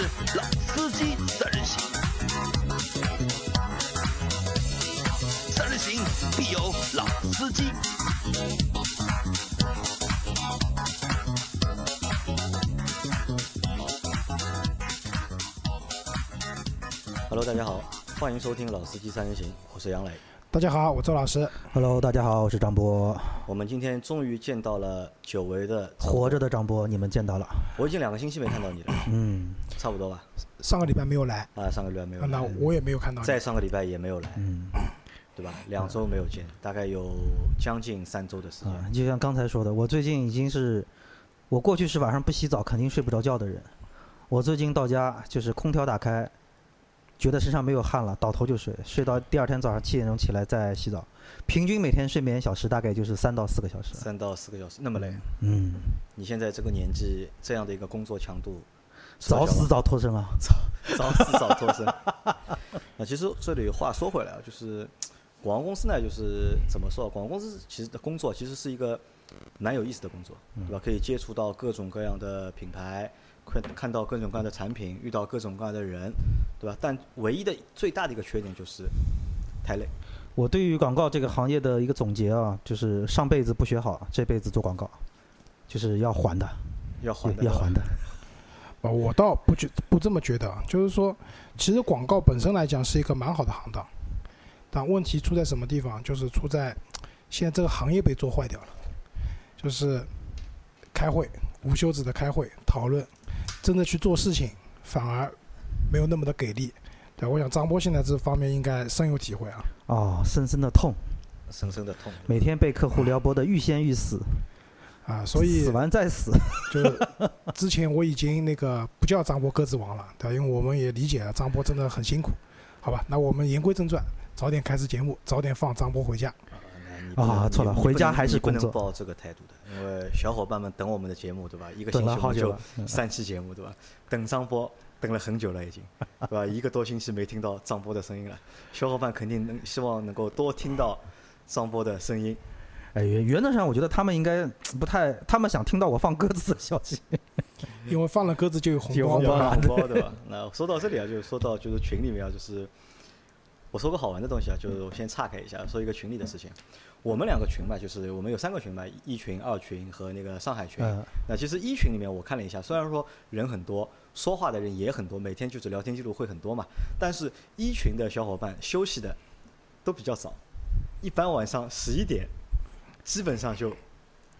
是老司机三人行，三人行必有老司机。Hello，大家好，欢迎收听《老司机三人行》，我是杨磊。大家好，我周老师。Hello，大家好，我是张波，我们今天终于见到了久违的活着的张波，你们见到了？我已经两个星期没看到你了，嗯差不多吧？上个礼拜没有来，啊，上个礼拜没有那，我也没有看到你。再上个礼拜也没有来，嗯对吧？两周没有见，大概有将近三周的时间。啊，就像刚才说的，我最近已经是，我过去是晚上不洗澡肯定睡不着觉的人，我最近到家就是空调打开，觉得身上没有汗了，倒头就睡，睡到第二天早上七点钟起来再洗澡，平均每天睡眠小时大概就是三到四个小时。三到四个小时，那么累？嗯，你现在这个年纪，这样的一个工作强度，早死早脱身啊。早早死早脱身。那其实这里话说回来啊，就是广告公司呢，就是怎么说啊？广告公司其实的工作其实是一个蛮有意思的工作，对吧？可以接触到各种各样的品牌，看看到各种各样的产品，遇到各种各样的人，对吧？但唯一的最大的一个缺点就是太累。我对于广告这个行业的一个总结啊，就是上辈子不学好，这辈子做广告，就是要还的，要还的，要还的。呃，我倒不觉不这么觉得，啊，就是说，其实广告本身来讲是一个蛮好的行当，但问题出在什么地方？就是出在现在这个行业被做坏掉了，就是开会无休止的开会讨论，真的去做事情反而没有那么的给力。对，我想张波现在这方面应该深有体会啊。哦，深深的痛，深深的痛。每天被客户撩拨的欲仙欲死，啊，所以死完再死。就是之前我已经那个不叫张波鸽子王了，对吧？因为我们也理解了张波真的很辛苦，好吧？那我们言归正传，早点开始节目，早点放张波回家。啊错了回家还是你不能抱这个态度的，因为小伙伴们等我们的节目，对吧？一个星期我们就了好久三期节目，对吧？等张波等了很久了，已经，对吧？一个多星期没听到张波的声音了，小伙伴肯定能希望能够多听到张波的声音。哎，原原则上我觉得他们应该不太，他们想听到我放鸽子的消息。因为放了鸽子就有红包要嘛。发红包，对吧？那说到这里啊，就是说到就是群里面啊，就是我说个好玩的东西啊，就是我先岔开一下，说一个群里的事情。我们两个群嘛，就是我们有三个群嘛，一群、二群和那个上海群。嗯那其实一群里面我看了一下，虽然说人很多，说话的人也很多，每天就是聊天记录会很多嘛，但是一群的小伙伴休息的都比较早，一般晚上十一点基本上就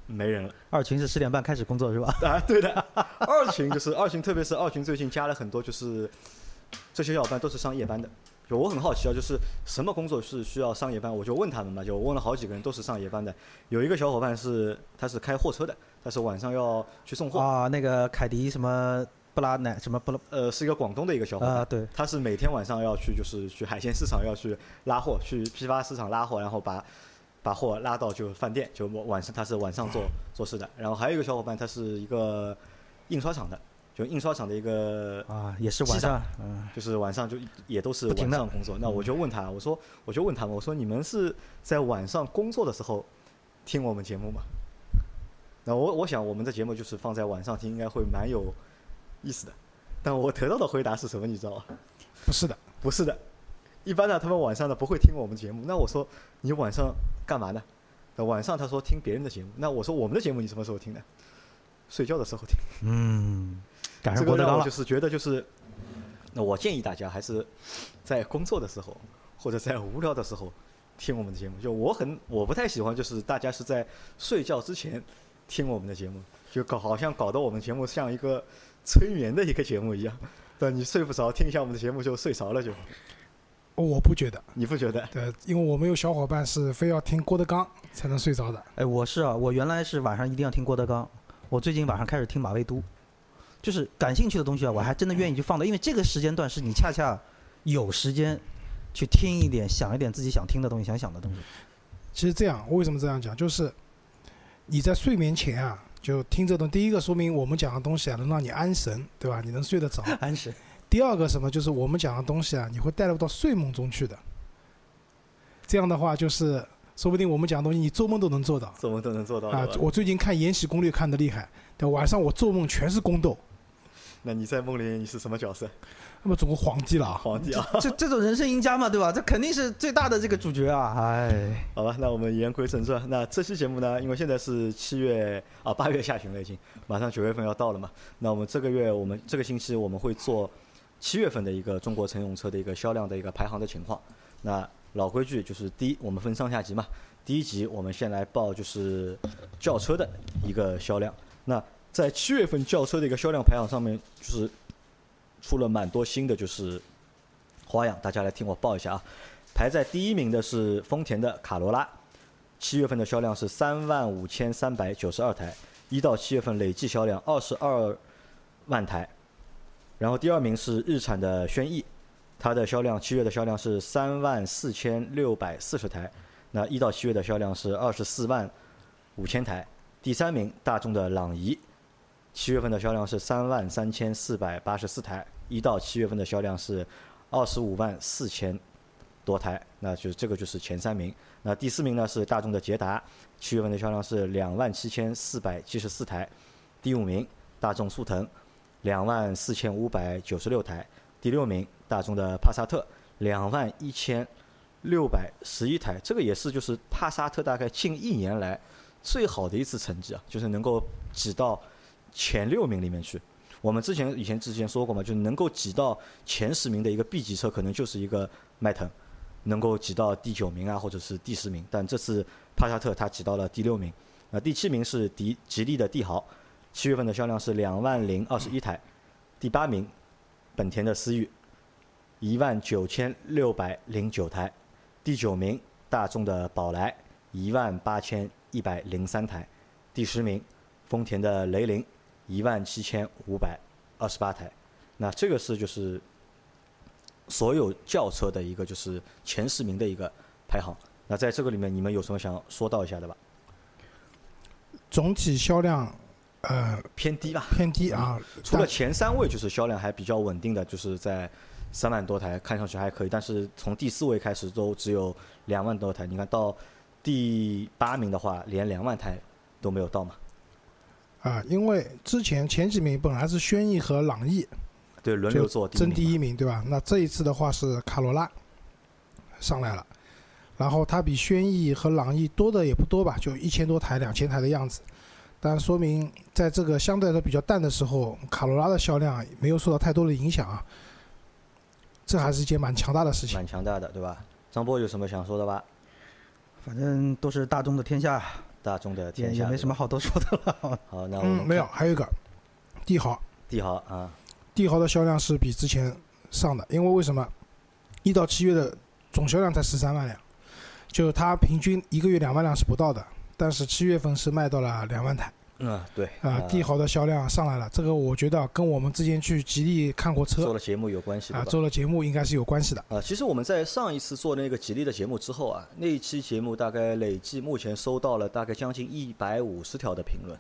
没人了。二群是十点半开始工作是吧？啊，对的，二群就是二群，特别是二群最近加了很多，就是这些小伙伴都是上夜班的。就我很好奇啊，就是什么工作是需要上夜班？我就问他们嘛，就我问了好几个人，都是上夜班的。有一个小伙伴是他是开货车的，他是晚上要去送货，啊，那个凯迪什么布拉奶什么布拉呃，是一个广东的一个小伙伴。啊，对，他是每天晚上要去，就是去海鲜市场要去拉货，去批发市场拉货，然后把把货拉到就饭店，就晚上他是晚上做做事的。然后还有一个小伙伴，他是一个印刷厂的，就印刷厂的一个啊，也是晚上，嗯，就是晚上就也都是晚上工作。那我就问他，我说我就问他们，我说你们是在晚上工作的时候听我们节目吗？那我我想我们的节目就是放在晚上听，应该会蛮有意思的。但我得到的回答是什么？你知道吗？不是的，不是的，一般呢，他们晚上呢不会听我们节目。那我说你晚上干嘛呢？那晚上他说听别人的节目。那我说我们的节目你什么时候听的？睡觉的时候听。嗯，赶这上郭德纲了个让我就。是觉得就是，那我建议大家还是在工作的时候或者在无聊的时候听我们的节目。就我很我不太喜欢，就是大家是在睡觉之前听我们的节目，就搞好像搞得我们节目像一个催眠的一个节目一样。对，你睡不着，听一下我们的节目就睡着了就，我不觉得。你不觉得？对，因为我们有小伙伴是非要听郭德纲才能睡着的。哎，我是啊，我原来是晚上一定要听郭德纲，我最近晚上开始听马未都，就是感兴趣的东西啊，我还真的愿意去放的，因为这个时间段是你恰恰有时间去听一点、想一点自己想听的东西、想想的东西。其实这样，为什么这样讲？就是你在睡眠前啊，就听这东第一个说明我们讲的东西啊，能让你安神，对吧？你能睡得着。安神。第二个什么，就是我们讲的东西啊，你会带入到睡梦中去的。这样的话，就是说不定我们讲的东西，你做梦都能做到做梦都能做到啊。！我最近看《延禧攻略》看的厉害，但，晚上我做梦全是宫斗，那你在梦里你是什么角色？那么总共皇帝了啊，皇帝啊？这 这种人生赢家嘛，对吧？这肯定是最大的这个主角啊！哎，好吧，那我们言归正传。那这期节目呢，因为现在是七月啊八月下旬了，已经马上九月份要到了嘛。那我们这个月，我们这个星期我们会做七月份的一个中国乘用车的一个销量的一个排行的情况。那老规矩就是第一，我们分上下集嘛。第一集我们先来报就是轿车的一个销量。那在七月份轿车的一个销量排行上面，就是出了蛮多新的就是花样，大家来听我报一下啊。排在第一名的是丰田的卡罗拉，七月份的销量是三万五千三百九十二台，一到七月份累计销量二十二万台。然后第二名是日产的轩逸，它的销量七月的销量是三万四千六百四十台，那一到七月的销量是二十四万五千台。第三名大众的朗逸，七月份的销量是三万三千四百八十四台，一到七月份的销量是二十五万四千多台，那就这个就是前三名。那第四名呢是大众的捷达，七月份的销量是两万七千四百七十四台，第五名大众速腾，两万四千五百九十六台，第六名大众的帕萨特，两万一千六百十一台，这个也是就是帕萨特大概近一年来最好的一次成绩啊，就是能够挤到前六名里面去。我们之前以前之前说过嘛，就能够挤到前十名的一个 B 级车，可能就是一个迈腾，能够挤到第九名啊，或者是第十名。但这次帕萨特它挤到了第六名，啊，第七名是迪吉利的帝豪，七月份的销量是两万零二十一台，第八名本田的思域，一万九千六百零九台，第九名大众的宝来，一万八千一百零三台，第十名丰田的雷凌，一万七千五百二十八台。那这个是就是所有轿车的一个就是前十名的一个排行。那在这个里面，你们有什么想说到一下的吧？总体销量呃偏低吧，偏低啊，除了前三位就是销量还比较稳定的，就是在三万多台，看上去还可以。但是从第四位开始都只有两万多台，你看到第八名的话，连两万台都没有到嘛。啊，因为之前前几名本来是轩逸和朗逸对，轮流做争第一名，对吧？那这一次的话是卡罗拉上来了，然后它比轩逸和朗逸多的也不多吧，就一千多台、两千台的样子。但说明在这个相对来说比较淡的时候，卡罗拉的销量没有受到太多的影响啊，这还是一件蛮强大的事情。蛮强大的，对吧？张波有什么想说的吧？反正都是大众的天下，大众的天下也没什么好多说的了。好，那我们嗯，没有，还有一个帝豪，帝豪啊，帝豪的销量是比之前上的，因为为什么？一到七月的总销量才十三万辆，就是它平均一个月两万辆是不到的，但是七月份是卖到了两万台。嗯，对。啊、帝豪的销量上来了，这个我觉得跟我们之前去吉利看过车做了节目有关系，啊？做了节目应该是有关系的。啊，其实我们在上一次做那个吉利的节目之后啊，那一期节目大概累计目前收到了大概将近一百五十条的评论，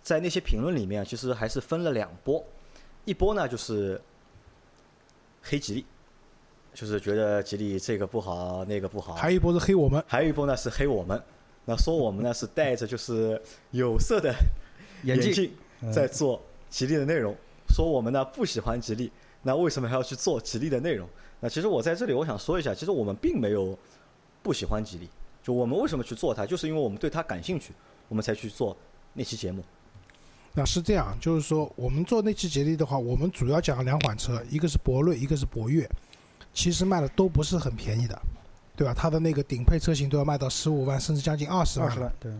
在那些评论里面，其实还是分了两波，一波呢就是黑吉利，就是觉得吉利这个不好那个不好，还有一波是黑我们，还有一波呢是黑我们，那说我们呢是戴着就是有色的 眼镜镜在做吉利的内容，说我们呢不喜欢吉利，那为什么还要去做吉利的内容？那其实我在这里我想说一下，其实我们并没有不喜欢吉利，就我们为什么去做它，就是因为我们对它感兴趣，我们才去做那期节目。那是这样，就是说我们做那期吉利的话，我们主要讲了两款车，一个是博瑞，一个是博越，其实卖的都不是很便宜的，对吧？它的那个顶配车型都要卖到十五万，甚至将近二十万了。二十万，对，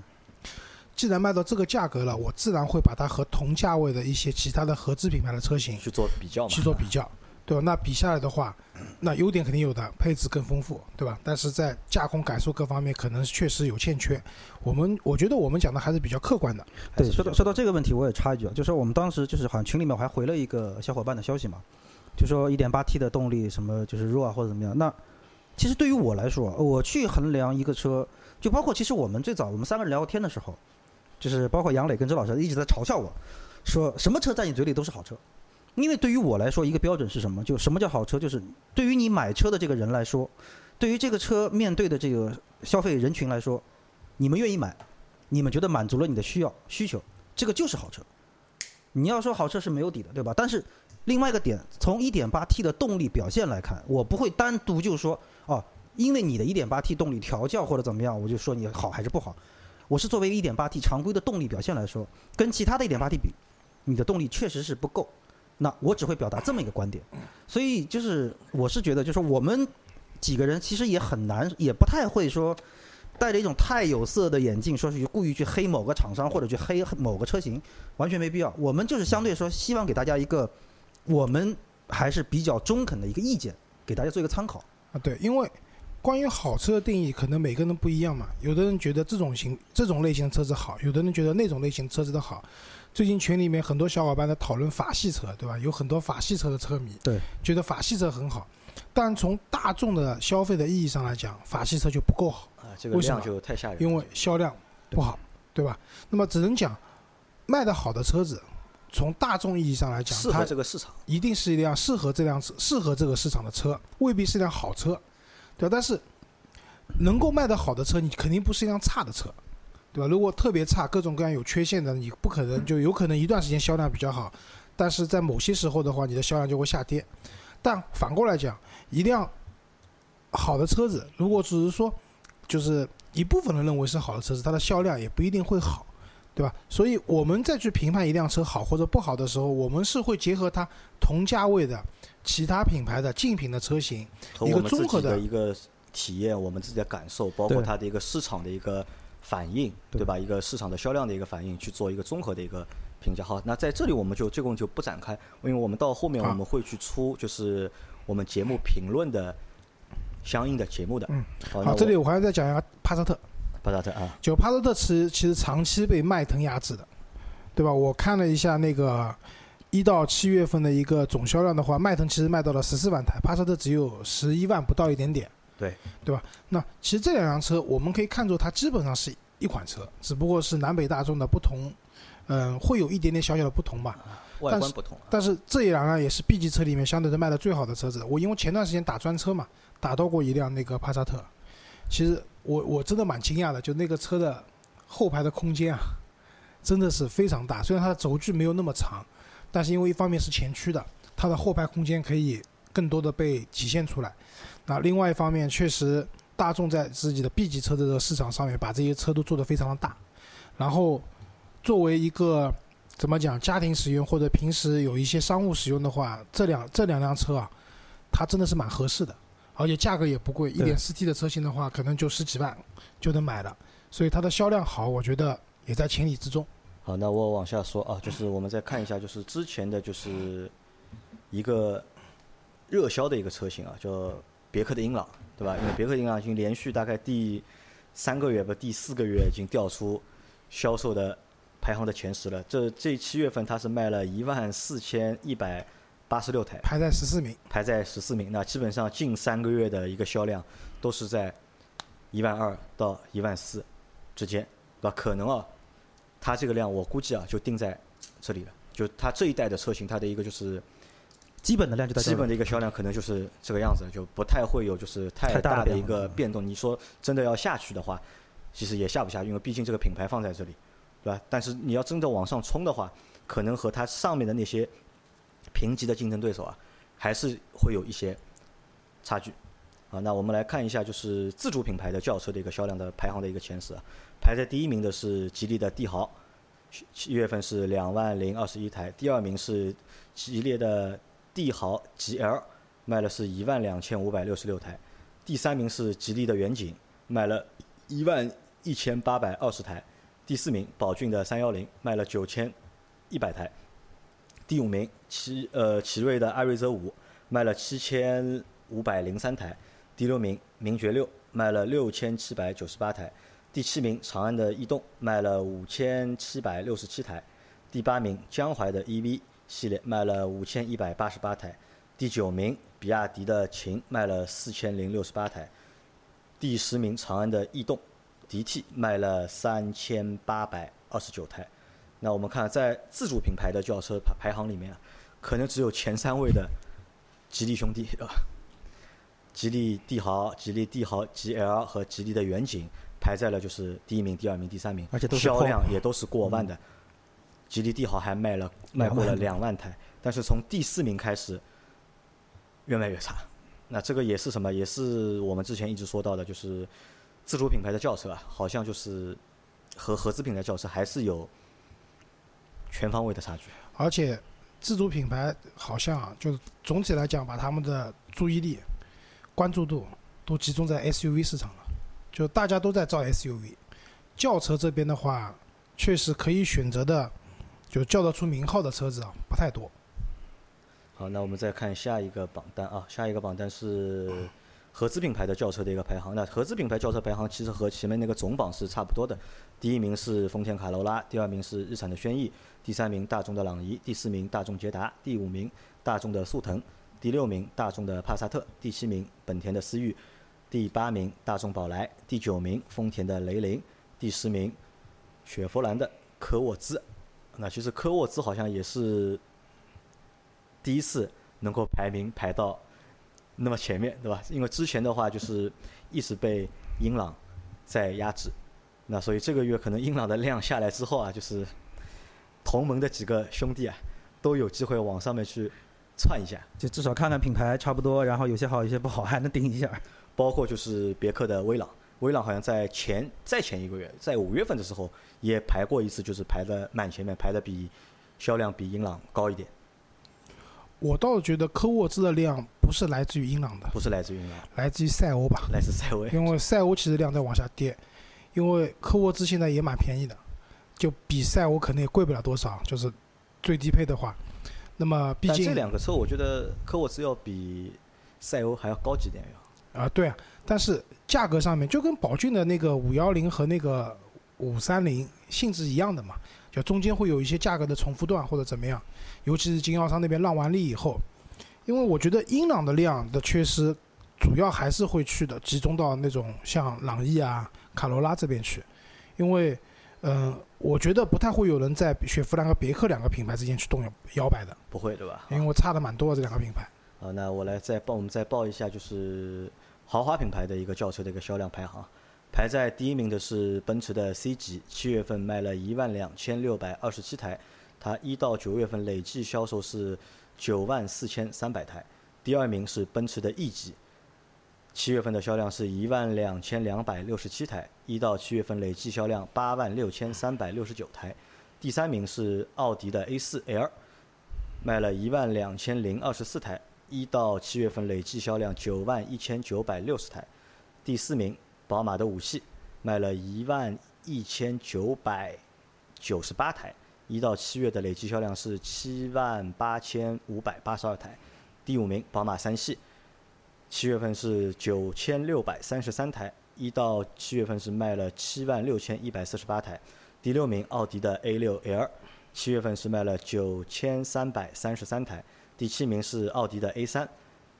既然卖到这个价格了，我自然会把它和同价位的一些其他的合资品牌的车型去做比较嘛，去做比较，对吧？那比下来的话，那优点肯定有的，配置更丰富，对吧？但是在驾控感受各方面，可能确实有欠缺。我们我觉得我们讲的还是比较客观的。对，说到说到这个问题，我也插一句啊，就是我们当时就是好像群里面我还回了一个小伙伴的消息嘛，就说一点八 T 的动力什么就是弱啊或者怎么样。那其实对于我来说，我去衡量一个车，就包括其实我们最早我们三个人聊天的时候，就是包括杨磊跟周老师一直在嘲笑我，说什么车在你嘴里都是好车。因为对于我来说，一个标准是什么？就什么叫好车？就是对于你买车的这个人来说，对于这个车面对的这个消费人群来说，你们愿意买，你们觉得满足了你的需要需求，这个就是好车。你要说好车是没有底的，对吧？但是另外一个点，从 1.8T 的动力表现来看，我不会单独就说，因为你的 1.8T 动力调教或者怎么样，我就说你好还是不好。我是作为 1.8T 常规的动力表现来说，跟其他的一点八 T 比，你的动力确实是不够。那我只会表达这么一个观点。所以就是我是觉得，就是我们几个人其实也很难，也不太会说戴着一种太有色的眼镜，说是故意去黑某个厂商或者去黑某个车型，完全没必要。我们就是相对说，希望给大家一个我们还是比较中肯的一个意见，给大家做一个参考。啊，对，因为关于好车的定义，可能每个人不一样嘛。有的人觉得这种型、这种类型的车子好，有的人觉得那种类型车子的好。最近群里面很多小伙伴在讨论法系车，对吧？有很多法系车的车迷，对，觉得法系车很好。但从大众的消费的意义上来讲，法系车就不够好。啊，这个量就太吓人。因为销量不好，对吧？那么只能讲卖的好的车子，从大众意义上来讲，适合这个市场，一定是一辆适合这辆、适合这个市场的车，未必是辆好车，对？但是能够卖的好的车，你肯定不是一辆差的车。对吧？如果特别差，各种各样有缺陷的，你不可能就有可能一段时间销量比较好，但是在某些时候的话，你的销量就会下跌。但反过来讲，一辆好的车子，如果只是说就是一部分人认为是好的车子，它的销量也不一定会好，对吧？所以我们再去评判一辆车好或者不好的时候，我们是会结合它同价位的其他品牌的竞品的车型，一个综合的一个体验，我们自己的感受，包括它的一个市场的一个。反应对吧？一个市场的销量的一个反应，去做一个综合的一个评价。好，那在这里我们就这个就不展开，因为我们到后面我们会去出就是我们节目评论的相应的节目的。嗯，好，这里我还要再讲一下帕萨特。帕萨特啊，就帕萨特其实其实长期被迈腾压制的，对吧？我看了一下那个一到七月份的一个总销量的话，迈腾其实卖到了十四万台，帕萨特只有十一万不到一点点。对，对吧？那其实这两辆车，我们可以看作它基本上是一款车，只不过是南北大众的不同，嗯，会有一点点小小的不同吧。外观不同。但是这一辆呢，也是 B 级车里面相对的卖的最好的车子。我因为前段时间打专车嘛，打到过一辆那个帕萨特，其实我我真的蛮惊讶的，就那个车的后排的空间啊，真的是非常大。虽然它的轴距没有那么长，但是因为一方面是前驱的，它的后排空间可以更多的被体现出来。那另外一方面，确实大众在自己的 B 级车的这个市场上面，把这些车都做得非常的大。然后，作为一个怎么讲家庭使用或者平时有一些商务使用的话，这两这两辆车啊，它真的是蛮合适的，而且价格也不贵。一点四 T 的车型的话，可能就十几万就能买了，所以它的销量好，我觉得也在情理之中。好，那我往下说啊，就是我们再看一下，就是之前的就是一个热销的一个车型啊，叫。别克的英朗，对吧？因为别克英朗已经连续大概第三个月不第四个月已经掉出销售的排行的前十了。这这七月份它是卖了一万四千一百八十六台，排在十四名，排在十四名。那基本上近三个月的一个销量都是在一万二到一万四之间，对吧？可能啊，它这个量我估计啊就定在这里了。就它这一代的车型，它的一个就是。基本的量就在基本的一个销量可能就是这个样子，就不太会有就是太大的一个变动。你说真的要下去的话，其实也下不下，因为毕竟这个品牌放在这里，对吧？但是你要真的往上冲的话，可能和它上面的那些平级的竞争对手啊，还是会有一些差距。啊，那我们来看一下，就是自主品牌的轿车的一个销量的排行的一个前十啊，排在第一名的是吉利的帝豪，七月份是两万零二十一台，第二名是吉利的。帝豪 GL 卖了是一万两千五百六十六台，第三名是吉利的远景，卖了一万一千八百二十台，第四名宝骏的三幺零卖了九千一百台，第五名奇呃奇瑞的艾瑞泽五卖了七千五百零三台，第六名名爵六卖了六千七百九十八台，第七名长安的逸动卖了五千七百六十七台，第八名江淮的 EV。系列卖了五千一百八十八台，第九名比亚迪的秦卖了四千零六十八台，第十名长安的逸动 DT 卖了三千八百二十九台。那我们看在自主品牌的轿车排排行里面，可能只有前三位的吉利兄弟，对吧？吉利帝豪、吉利帝豪 GL 和吉利的远景排在了就是第一名、第二名、第三名，而且都是销量也都是过万的。吉利帝豪还卖了卖过了两两万台，但是从第四名开始越卖越差。那这个也是什么？也是我们之前一直说到的，就是自主品牌的轿车啊，好像就是和合资品牌轿车还是有全方位的差距。而且自主品牌好像啊，就是总体来讲，把他们的注意力、关注度都集中在 SUV 市场了，就大家都在造 SUV。轿车这边的话，确实可以选择的，就叫得出名号的车子啊，不太多。好，那我们再看下一个榜单啊，下一个榜单是合资品牌的轿车的一个排行。那合资品牌轿车排行其实和前面那个总榜是差不多的，第一名是丰田卡罗拉，第二名是日产的轩逸，第三名大众的朗逸，第四名大众捷达，第五名大众的速腾，第六名大众的帕萨特，第七名本田的思域，第八名大众宝来，第九名丰田的雷凌，第十名雪佛兰的科沃兹。那其实科沃兹好像也是第一次能够排名排到那么前面，对吧？因为之前的话就是一直被英朗在压制，那所以这个月可能英朗的量下来之后啊，就是同盟的几个兄弟啊都有机会往上面去窜一下，就至少看看品牌差不多，然后有些好，有些不好，还能顶一下。包括就是别克的威朗，威朗好像在前再前一个月，在五月份的时候也排过一次，就是排的蛮前面，排的比销量比英朗高一点，我倒是觉得科沃兹的量不是来自于英朗的，不是来自于英朗，来自于赛欧吧。来自赛欧。因为赛欧其实量在往下跌，因为科沃兹现在也蛮便宜的，就比赛欧可能也贵不了多少，就是最低配的话。那么毕竟这两个车，我觉得科沃兹要比赛欧还要高级点要。啊、对啊，但是价格上面就跟宝骏的那个五幺零和那个五三零性质一样的嘛，就中间会有一些价格的重复段或者怎么样，尤其是经销商那边让完利以后，因为我觉得英朗的量的缺失，主要还是会去的集中到那种像朗逸啊、卡罗拉这边去，因为嗯、我觉得不太会有人在雪佛兰和别克两个品牌之间去动摇摇摆的，不会对吧？因为我差的蛮多的这两个品牌。好，那我来再报，我们再报一下，就是豪华品牌的一个轿车的一个销量排行。排在第一名的是奔驰的 C 级，七月份卖了一万两千六百二十七台，它一到九月份累计销售是九万四千三百台。第二名是奔驰的 E 级，七月份的销量是一万两千两百六十七台，一到七月份累计销量八万六千三百六十九台。第三名是奥迪的 A 4 L，卖了一万两千零二十四台，一到七月份累计销量九万一千九百六十台。第四名，宝马的五系，卖了一万一千九百九十八台，一到七月的累计销量是七万八千五百八十二台。第五名，宝马三系，七月份是九千六百三十三台，一到七月份是卖了七万六千一百四十八台。第六名，奥迪的 A 6 L，七月份是卖了九千三百三十三台。第七名是奥迪的 A 3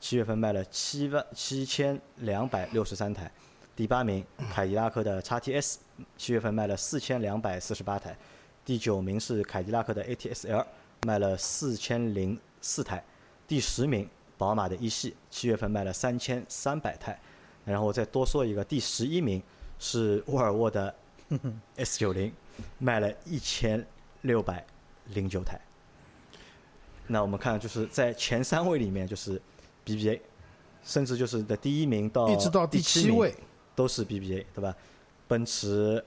七月份卖了七万七千两百六十三台。第八名，凯迪拉克的 XTS，七月份卖了四千两百四十八台。第九名是凯迪拉克的 ATS-L，卖了四千零四台。第十名，宝马的一系，七月份卖了三千三百台。然后我再多说一个，第十一名是沃尔沃的 S 九零卖了一千六百零九台。那我们看，就是在前三位里面，就是 BBA，甚至就是的第一名到一直到第七位，都是 BBA，对吧？奔驰、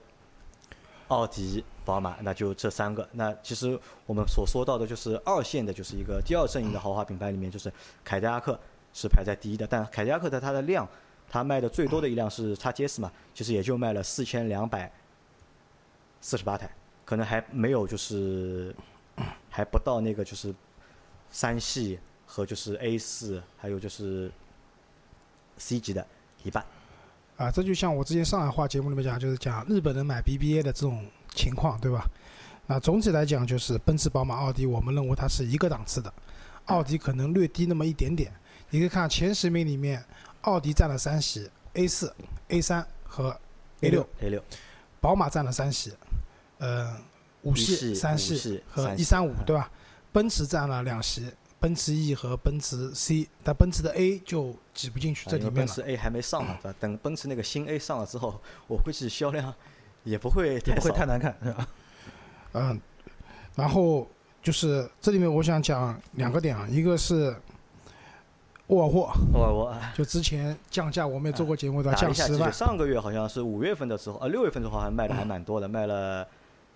奥迪、宝马，那就这三个。那其实我们所说到的就是二线的，就是一个第二阵营的豪华品牌里面，就是凯迪拉克是排在第一的。但凯迪拉克的它的量，它卖的最多的一辆是 XTS 嘛，其实也就卖了四千两百四十八台，可能还没有就是还不到那个就是三系和就是 A 四，还有就是 C 级的一半。啊，这就像我之前上海话节目里面讲，就是讲日本人买 BBA 的这种情况，对吧？那总体来讲，就是奔驰、宝马、奥迪，我们认为它是一个档次的，奥迪可能略低那么一点点。你可以看前十名里面，奥迪占了三席，A 四、A 三和 A 六，A 六，宝马占了三席，呃，五系系、三系系和一三五嗯，对吧？奔驰占了两席，奔驰 E 和奔驰 C，但奔驰的 A 就挤不进去啊这里面了奔驰。A 还没上呢，对吧？等奔驰那个新 A 上了之后，我估计销量也不会也不会太难看，是吧？嗯，然后就是这里面我想讲两个点啊，一个是沃尔沃，沃尔沃就之前降价我们也做过节目的降十万，上个月好像是五月份的时候，呃，六月份的时候好像卖的还蛮多的，卖了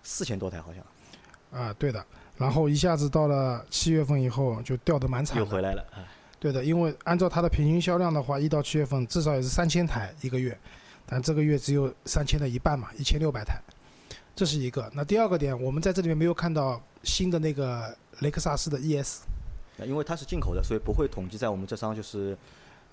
四千多台好像，啊，对的。然后一下子到了七月份以后就掉的蛮惨的，又回来了。啊对的，因为按照它的平均销量的话，一到七月份至少也是三千台一个月，但这个月只有三千的一半嘛，一千六百台，这是一个。那第二个点，我们在这里面没有看到新的那个雷克萨斯的 ES 那因为它是进口的，所以不会统计在我们这张就是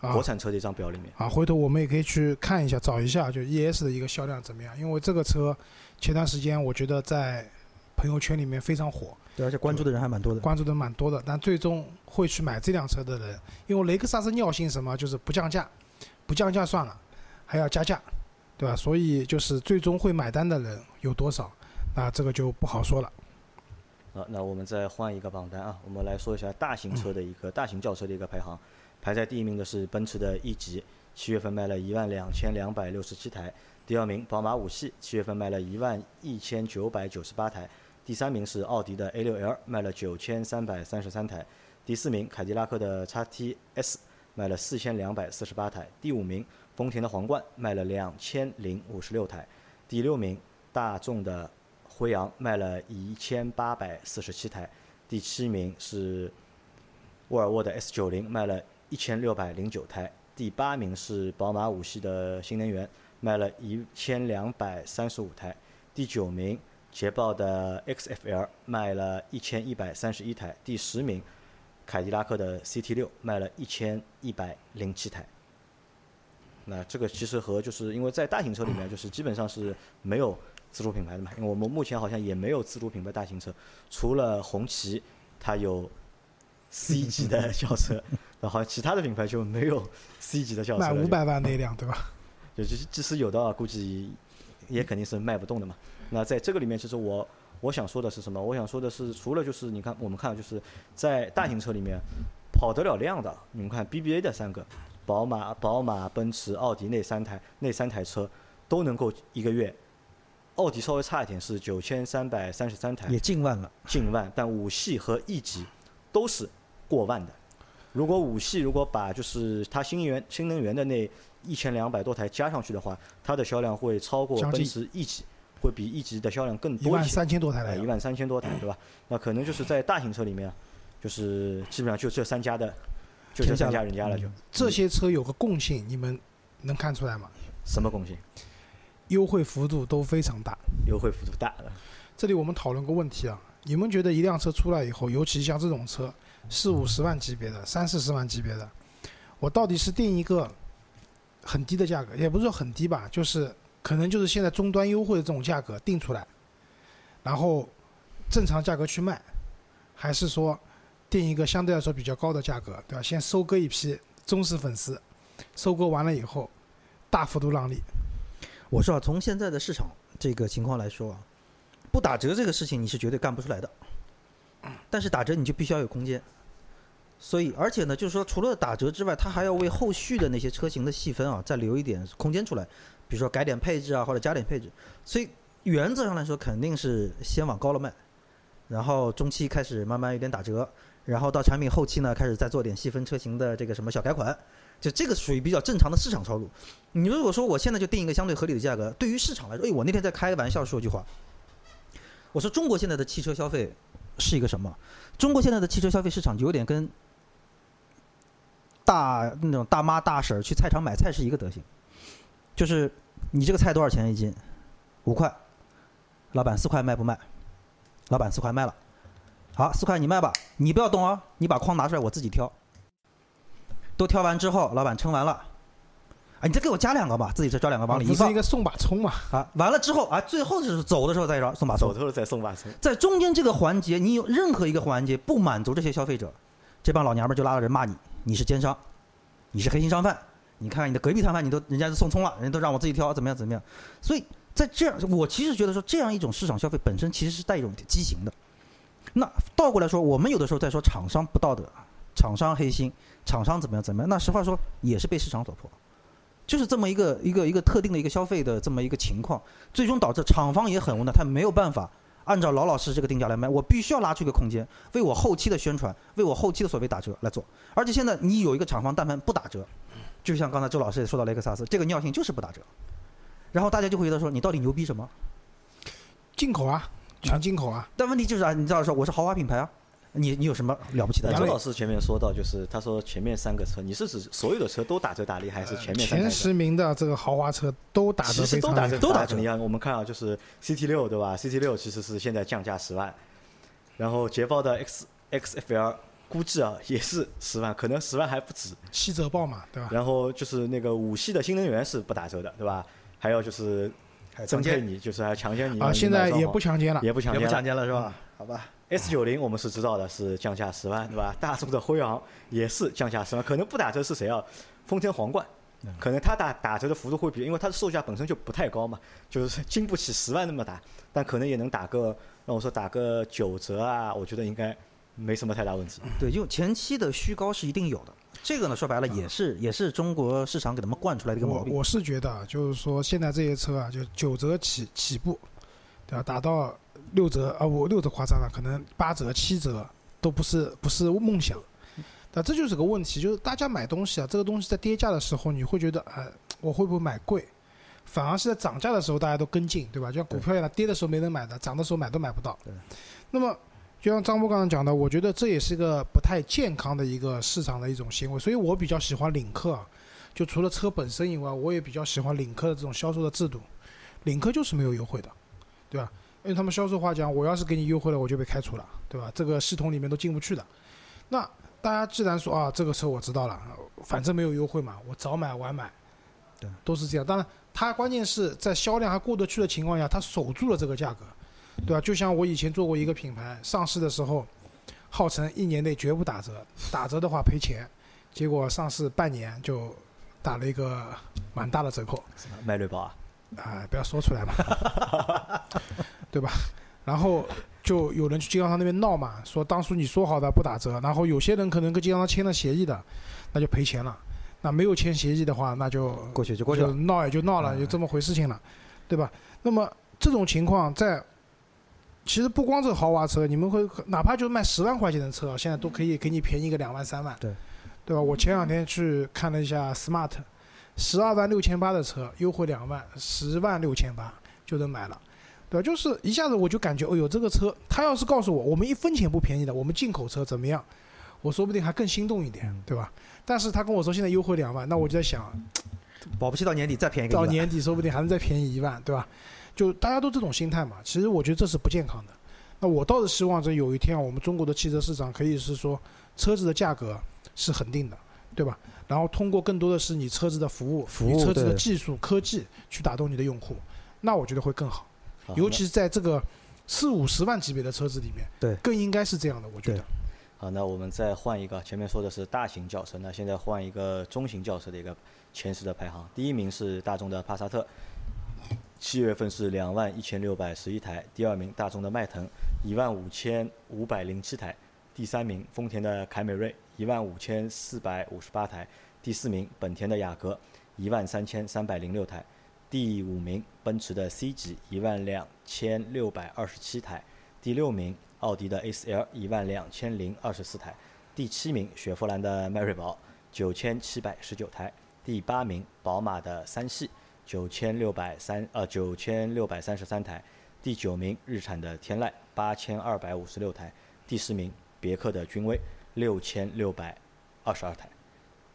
啊国产车的一张表里面。啊，回头我们也可以去看一下，找一下就 ES 的一个销量怎么样，因为这个车前段时间我觉得在朋友圈里面非常火，对，而且关注的人还蛮多的。关注的蛮多的，但最终会去买这辆车的人，因为雷克萨斯尿性什么，就是不降价，不降价算了，还要加价，对吧？所以就是最终会买单的人有多少，那这个就不好说了。好，那我们再换一个榜单啊，我们来说一下大型车的一个大型轿车的一个排行，排在第一名的是奔驰的 E 级，七月份卖了一万两千两百六十七台，第二名宝马五系，七月份卖了一万一千九百九十八台，第三名是奥迪的 A 6 L，卖了九千三百三十三台，第四名凯迪拉克的 x T S 卖了四千两百四十八台，第五名丰田的皇冠卖了两千零五十六台，第六名大众的辉昂卖了一千八百四十七台，第七名是沃尔沃的 S 9 0卖了一千六百零九台，第八名是宝马五系的新能源卖了一千两百三十五台，第九名捷豹的 XFL 卖了一千一百三十一台，第十名凯迪拉克的 CT 6卖了一千一百零七台。那这个其实和就是因为在大型车里面，就是基本上是没有自主品牌的嘛，因为我们目前好像也没有自主品牌大型车，除了红旗它有 C 级的 轿车，然后其他的品牌就没有 C 级的轿车卖五百万那辆，对吧？就即即使有的话，估计也肯定是卖不动的嘛。那在这个里面，其实我我想说的是什么？我想说的是，除了就是你看，我们看就是在大型车里面跑得了量的，你们看 BBA 的三个，宝马、宝马、奔驰、奥迪那三台那三台车都能够一个月，奥迪稍微差一点是九千三百三十三台，也近万了。近万，但五系和 E 级都是过万的。如果五系如果把就是它新能源新能源的那一千两百多台加上去的话，它的销量会超过奔驰 E 级，会比 E 级的销量更多一些。万三千多台一。万三千多台，对吧？那可能就是在大型车里面，就是基本上就这三家的，就这三家天下人家了就，这些车有个共性，你们能看出来吗？什么共性？优惠幅度都非常大。优惠幅度大了，这里我们讨论个问题啊，你们觉得一辆车出来以后，尤其像这种车，四五十万级别的、三四十万级别的，我到底是定一个很低的价格，也不是说很低吧，就是可能就是现在终端优惠的这种价格定出来，然后正常价格去卖，还是说定一个相对来说比较高的价格，对吧？先收割一批忠实粉丝，收割完了以后，大幅度让利。我说啊，从现在的市场这个情况来说啊，不打折这个事情你是绝对干不出来的。但是打折你就必须要有空间，所以而且呢，就是说除了打折之外，它还要为后续的那些车型的细分啊再留一点空间出来，比如说改点配置啊或者加点配置。所以原则上来说，肯定是先往高了卖，然后中期开始慢慢有点打折，然后到产品后期呢开始再做点细分车型的这个什么小改款，就这个属于比较正常的市场操作。你如果说我现在就定一个相对合理的价格，对于市场来说，哎，我那天在开玩笑说句话，我说中国现在的汽车消费是一个什么？中国现在的汽车消费市场有点跟大那种大妈大婶去菜场买菜是一个德行，就是你这个菜多少钱一斤？五块，老板四块卖不卖？老板四块卖了，好，四块你卖吧，你不要动啊，你把筐拿出来，我自己挑。都挑完之后，老板称完了，啊，你再给我加两个吧，自己再抓两个往里一放不是一个送把葱嘛？啊，完了之后啊，最后是走的时候再抓送把葱走。的时候再送把葱。在中间这个环节，你有任何一个环节不满足这些消费者，这帮老娘们儿就拉着人骂你，你是奸商，你是黑心商贩。你看看你的隔壁摊贩，你都人家都送葱了，人家都让我自己挑，怎么样怎么样？所以在这样，我其实觉得说这样一种市场消费本身其实是带一种畸形的。那倒过来说，我们有的时候在说厂商不道德，厂商黑心，厂商怎么样怎么样？那实话说也是被市场所迫，就是这么一个一个一个特定的一个消费的这么一个情况，最终导致厂方也很无奈，他没有办法按照老老实实这个定价来卖，我必须要拉出一个空间，为我后期的宣传，为我后期的所谓打折来做。而且现在你有一个厂方，但凡不打折，就像刚才周老师也说到雷克萨斯，这个尿性就是不打折，然后大家就会觉得说你到底牛逼什么？进口啊，全进口啊。但问题就是啊，你知道说我是豪华品牌啊，你你有什么了不起的周老师前面说到，就是他说前面三个车，你是指所有的车都打折打力，还是前面三台车？前十名的这个豪华车都打折其实都打折，都打折打你看，我们看啊，就是 CT 六对吧？CT 六其实是现在降价十万，然后捷豹的 X XFL 估计啊也是十万，可能十万还不止。七折报嘛，对吧？然后就是那个五系的新能源是不打折的，对吧？还有就是增配你，就是还强奸你啊，现在也不强奸了。也不强奸了也不强。奸了是吧？好吧，S 九零我们是知道的，是降价十万，对吧？大众的辉昂也是降价十万，可能不打折是谁啊？丰田皇冠，可能它打打折的幅度会比，因为它的售价本身就不太高嘛，就是 经不起十万那么打，但可能也能打个，让我说打个九折啊，我觉得应该没什么太大问题。对，就前期的虚高是一定有的。这个呢，说白了也是也是中国市场给他们惯出来的一个毛病。我我是觉得啊，就是说现在这些车啊，就九折起起步，对吧？打到六折啊，我六折夸张了，可能八折、七折都不是不是梦想。那这就是个问题，就是大家买东西啊，这个东西在跌价的时候，你会觉得，哎、我会不会买贵？反而是在涨价的时候，大家都跟进，对吧？就像股票一样，跌的时候没人买的，涨的时候买都买不到。对。那么，就像张波刚刚讲的，我觉得这也是一个不太健康的一个市场的一种行为，所以我比较喜欢领克啊。就除了车本身以外，我也比较喜欢领克的这种销售的制度。领克就是没有优惠的，对吧？因为他们销售话讲，我要是给你优惠了，我就被开除了，对吧？这个系统里面都进不去的。那大家既然说啊，这个车我知道了，反正没有优惠嘛，我早买晚买，对，都是这样。当然，它关键是在销量还过得去的情况下，它守住了这个价格，对吧？就像我以前做过一个品牌，上市的时候，号称一年内绝不打折，打折的话赔钱，结果上市半年就打了一个蛮大的折扣，卖绿宝啊，啊、不要说出来嘛，对吧？然后就有人去经销商那边闹嘛，说当初你说好的不打折，然后有些人可能跟经销商签了协议的，那就赔钱了。那没有签协议的话，那就过去就过去了。闹也就闹了，嗯就这么回事情了，对吧？那么这种情况在，其实不光这豪华车，你们会哪怕就卖十万块钱的车啊，现在都可以给你便宜个两万三万，对，对吧？我前两天去看了一下 smart，十二万六千八的车优惠两万，十万六千八就能买了。对吧？就是一下子我就感觉，哦呦，这个车，他要是告诉我我们一分钱不便宜的，我们进口车怎么样，我说不定还更心动一点，嗯对吧？但是他跟我说现在优惠两万，那我就在想，保不齐到年底再便宜个到年底说不定还能再便宜一万，对吧？就大家都这种心态嘛，其实我觉得这是不健康的。那我倒是希望这有一天啊，我们中国的汽车市场可以是说车子的价格是恒定的，对吧？然后通过更多的是你车子的服务、服务你车子的技术、科技去打动你的用户，那我觉得会更好。好尤其是在这个四五十万级别的车子里面，对更应该是这样的。我觉得，好，那我们再换一个，前面说的是大型轿车，那现在换一个中型轿车的一个前十的排行。第一名是大众的帕萨特，七月份是两万一千六百十一台；第二名大众的迈腾，一万五千五百零七台；第三名丰田的凯美瑞，一万五千四百五十八台；第四名本田的雅阁，一万三千三百零六台；第五名奔驰的 C 级，一万两千六百二十七台；第六名奥迪的 A 四 L，一万两千零二十四台，第七名雪佛兰的迈锐宝九千七百十九台，第八名宝马的三系九千六百三呃九千六百三十三台，第九名日产的天籁八千二百五十六台，第十名别克的君威六千六百二十二台。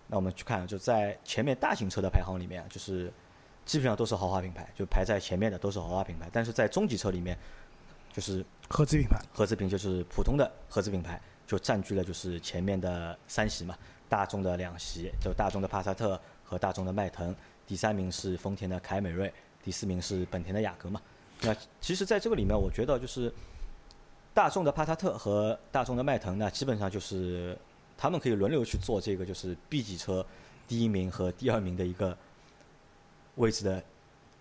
那我们去看，就在前面大型车的排行里面啊，就是基本上都是豪华品牌，就排在前面的都是豪华品牌，但是在中级车里面，就是合资品牌，合资品就是普通的合资品牌，就占据了就是前面的三席嘛，大众的两席，就大众的帕萨特和大众的迈腾，第三名是丰田的凯美瑞，第四名是本田的雅阁嘛。那其实在这个里面，我觉得就是大众的帕萨特和大众的迈腾那，基本上就是他们可以轮流去做这个就是 B 级车第一名和第二名的一个位置的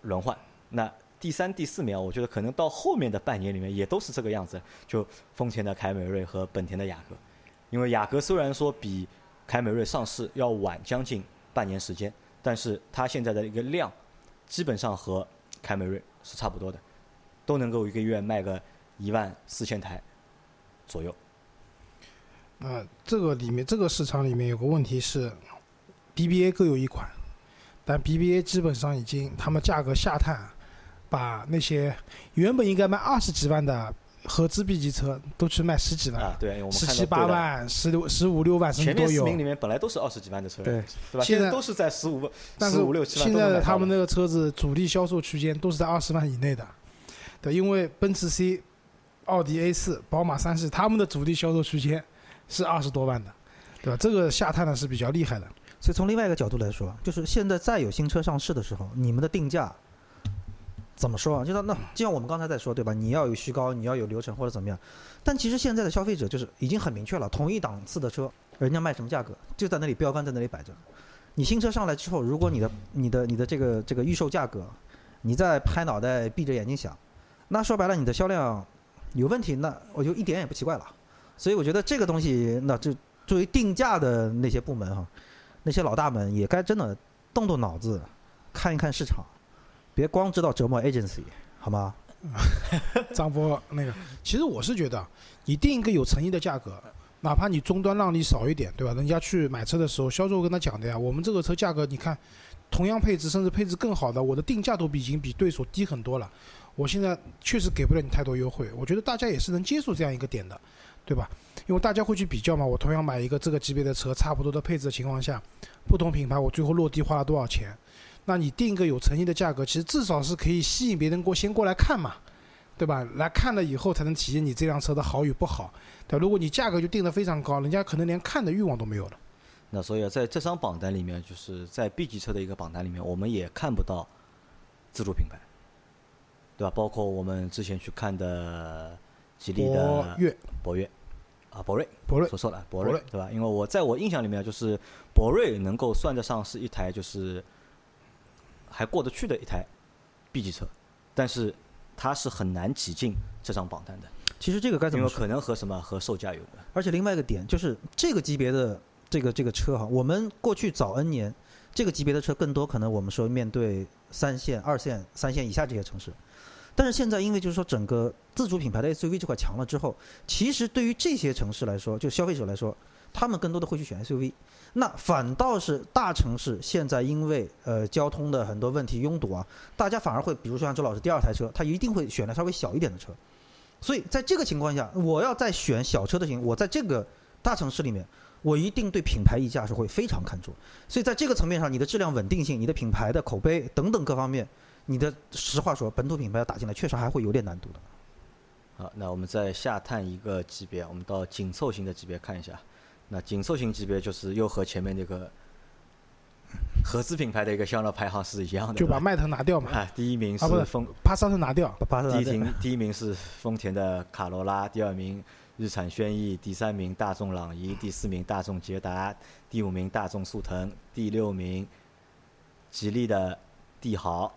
轮换。那第三、第四名，我觉得可能到后面的半年里面也都是这个样子，就丰田的凯美瑞和本田的雅阁。因为雅阁虽然说比凯美瑞上市要晚将近半年时间，但是它现在的一个量基本上和凯美瑞是差不多的，都能够一个月卖个一万四千台左右。啊，这个里面这个市场里面有个问题是，BBA 各有一款，但 BBA 基本上已经他们价格下探，把那些原本应该卖二十几万的合资 B 级车都去卖十几万啊，对，因为我们看十七八万、十六、十五六万甚至都有前面四名。里面本来都是二十几万的车，对对吧？现在都是在十五、但是十五六七万现在的他们那个车子主力销售区间都是在二十万以内的，对，因为奔驰 C、奥迪 A 四、宝马三系他们的主力销售区间是二十多万的，对吧？这个下探的是比较厉害的。所以从另外一个角度来说，就是现在再有新车上市的时候，你们的定价怎么说啊？就像那就像我们刚才在说，对吧？你要有虚高，你要有流程或者怎么样。但其实现在的消费者就是已经很明确了，同一档次的车，人家卖什么价格，就在那里标杆在那里摆着。你新车上来之后，如果你的你的你的这个这个预售价格，你再拍脑袋闭着眼睛想，那说白了你的销量有问题，那我就一点也不奇怪了。所以我觉得这个东西，那就作为定价的那些部门哈、那些老大们也该真的动动脑子，看一看市场，别光知道折磨 agency，好吗？张波那个，其实我是觉得，你定一个有诚意的价格，哪怕你终端让利少一点，对吧？人家去买车的时候，销售跟他讲的呀，我们这个车价格，你看，同样配置甚至配置更好的，我的定价都比已经比对手低很多了。我现在确实给不了你太多优惠，我觉得大家也是能接受这样一个点的，对吧？因为大家会去比较嘛，我同样买一个这个级别的车，差不多的配置的情况下，不同品牌我最后落地花了多少钱？那你定一个有诚意的价格，其实至少是可以吸引别人过先过来看嘛，对吧？来看了以后才能体验你这辆车的好与不好。对吧，如果你价格就定得非常高，人家可能连看的欲望都没有了。那所以啊在这张榜单里面，就是在 B 级车的一个榜单里面，我们也看不到自主品牌，对吧？包括我们之前去看的吉利博的越、博越啊，博瑞，博瑞说错了，博博瑞对吧？因为我在我印象里面，就是博瑞能够算得上是一台就是还过得去的一台 B 级车，但是它是很难挤进这张榜单的，其实这个该怎么说？可能和什么和售价有关。而且另外一个点就是这个级别的这个这个车哈，我们过去早 N 年这个级别的车更多可能我们说面对三线、二线、三线以下这些城市，但是现在因为就是说整个自主品牌的 SUV 这块强了之后，其实对于这些城市来说，就消费者来说，他们更多的会去选 SUV。那反倒是大城市现在因为呃交通的很多问题拥堵啊，大家反而会比如说像周老师第二台车，他一定会选的稍微小一点的车。所以在这个情况下，我要再选小车的型，我在这个大城市里面，我一定对品牌溢价是会非常看重。所以在这个层面上，你的质量稳定性、你的品牌的口碑等等各方面，你的实话说，本土品牌要打进来，确实还会有点难度的。好，那我们再下探一个级别，我们到紧凑型的级别看一下。那紧凑型级别就是又和前面那个 合资品牌的一个销量排行是一样的，就把迈腾拿掉嘛，啊，第一名是啊不是丰，帕萨特拿掉，把巴特第一名第一名是丰田的卡罗拉，第二名日产轩逸，第三名大众朗逸，第四名大众捷达，第五名大众速腾，第六名吉利的帝豪，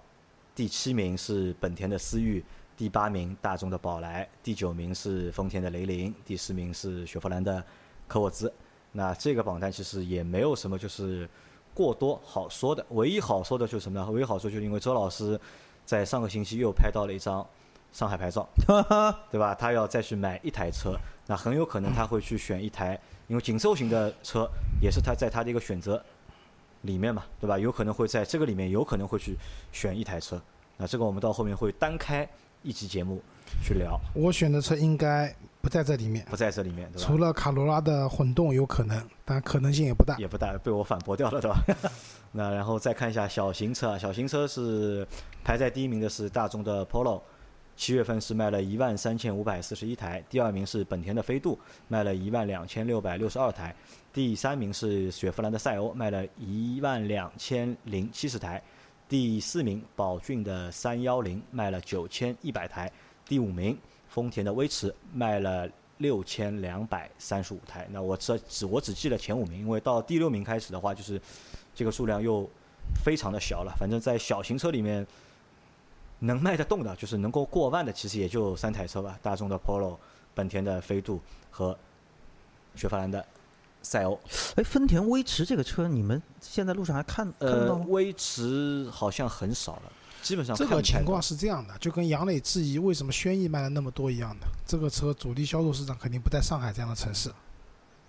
第七名是本田的思域，第八名大众的宝来，第九名是丰田的雷凌，第十名是雪佛兰的科沃兹。那这个榜单其实也没有什么就是过多好说的，唯一好说的就是什么呢？唯一好说就是因为周老师在上个星期又拍到了一张上海牌照，对吧？他要再去买一台车，那很有可能他会去选一台，因为紧凑型的车也是他在他的一个选择里面嘛，对吧？有可能会在这个里面有可能会去选一台车，那这个我们到后面会单开一期节目去聊，我选的车应该不在这里面，不在这里面，对吧？除了卡罗拉的混动有可能，但可能性也不大。也不大，被我反驳掉了，对吧？那然后再看一下小型车啊，小型车是排在第一名的是大众的 Polo，七月份是卖了一万三千五百四十一台，第二名是本田的飞度，卖了一万两千六百六十二台，第三名是雪佛兰的赛欧，卖了一万两千零七十台，第四名宝骏的三幺零卖了九千一百台，第五名丰田的威驰卖了六千两百三十五台。那我这只我只记了前五名，因为到第六名开始的话，就是这个数量又非常的小了。反正在小型车里面能卖得动的，就是能够过万的，其实也就三台车吧：大众的 Polo、本田的飞度和雪佛兰的赛欧。哎，丰田威驰这个车，你们现在路上还看看到吗？，威驰好像很少了。基本上这个情况是这样的，就跟杨磊质疑为什么轩逸卖了那么多一样的，这个车主力销售市场肯定不在上海这样的城市。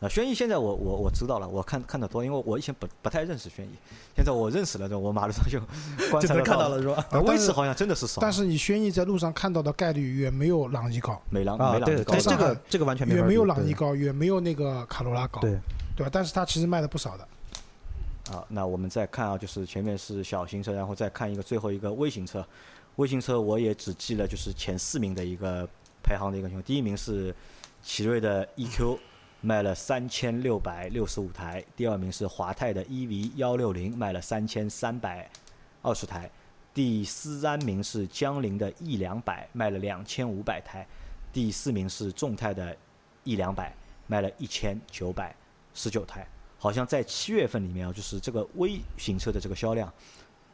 啊，轩逸现在我我我知道了，我看看得多，因为我以前不不太认识轩逸，现在我认识了，我马路上就 观察就能看到。了是吧？啊，但是威驰好像真的是少，但是你轩逸在路上看到的概率远没有朗逸高，美朗啊，对，美高这个这个完全没有远没有朗逸高，远没有那个卡罗拉高，对，对吧？但是它其实卖的不少的。啊，那我们再看啊，就是前面是小型车，然后再看一个最后一个微型车。微型车我也只记了就是前四名的一个排行的一个情况。第一名是奇瑞的 EQ，卖了三千六百六十五台；第二名是华泰的 EV 幺六零，卖了三千三百二十台；第三名是江铃的 E 两百，卖了两千五百台；第四名是众泰的 E 两百，卖了一千九百十九台。好像在七月份里面啊，就是这个微型车的这个销量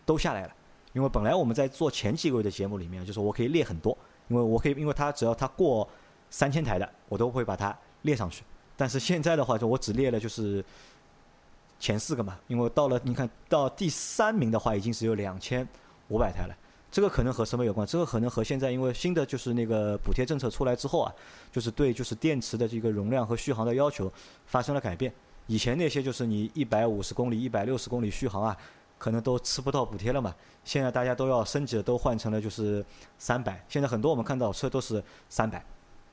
都下来了。因为本来我们在做前几个月的节目里面，就是我可以列很多，因为我可以，因为它只要它过三千台的，我都会把它列上去。但是现在的话，就我只列了就是前四个嘛，因为到了你看到第三名的话，已经只有两千五百台了。这个可能和什么有关？这个可能和现在因为新的就是那个补贴政策出来之后啊，就是对就是电池的这个容量和续航的要求发生了改变。以前那些就是你一百五十公里、一百六十公里续航啊，可能都吃不到补贴了嘛。现在大家都要升级了，都换成了就是三百。现在很多我们看到车都是三百，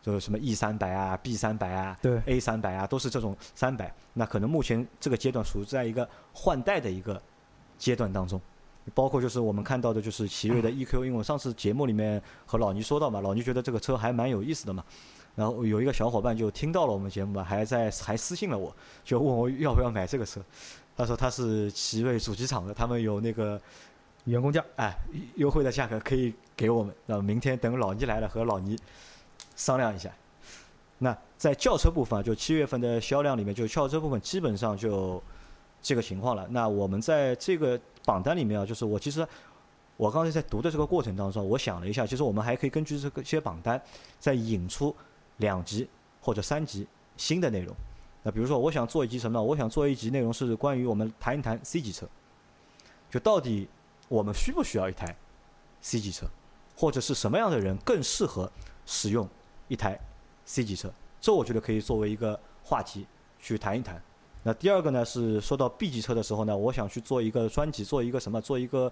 就是什么 E 三百啊、B 三百啊、对 A 三百啊，都是这种三百。那可能目前这个阶段处在一个换代的一个阶段当中。包括就是我们看到的，就是奇瑞的 EQ，因为我上次节目里面和老倪说到嘛，老倪觉得这个车还蛮有意思的嘛。然后有一个小伙伴就听到了我们节目嘛，还在还私信了我，就问我要不要买这个车。他说他是奇瑞主机厂的，他们有那个员工价，哎优惠的价格可以给我们。那明天等老倪来了，和老倪商量一下。那在轿车部分啊，就七月份的销量里面，就轿车部分基本上就这个情况了。那我们在这个榜单里面啊，就是我其实我刚才在读的这个过程当中，我想了一下，其实我们还可以根据这个些榜单，再引出两集或者三集新的内容。那比如说，我想做一集什么？我想做一集内容是关于我们谈一谈 C 级车，就到底我们需不需要一台 C 级车，或者是什么样的人更适合使用一台 C 级车？这我觉得可以作为一个话题去谈一谈。那第二个呢是说到 B 级车的时候呢，我想去做一个专辑，做一个什么？做一个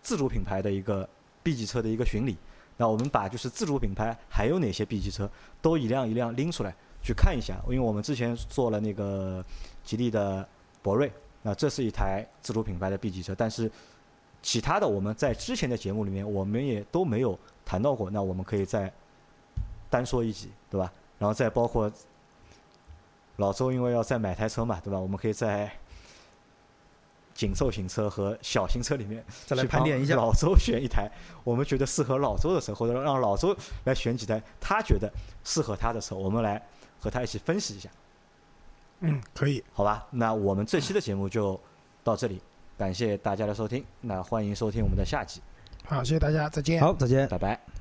自主品牌的一个 B 级车的一个巡礼。那我们把就是自主品牌还有哪些 B 级车都一辆一辆拎出来去看一下，因为我们之前做了那个吉利的博瑞，那这是一台自主品牌的 B 级车，但是其他的我们在之前的节目里面我们也都没有谈到过，那我们可以再单说一集，对吧？然后再包括老周因为要再买台车嘛，对吧？我们可以在紧凑型车和小型车里面再来盘点一下老周选一台我们觉得适合老周的车，或者让老周来选几台他觉得适合他的车，我们来和他一起分析一下，嗯，可以。好吧？那我们这期的节目就到这里，感谢大家的收听，那欢迎收听我们的下集，好，谢谢大家，再见。好，再见。拜拜。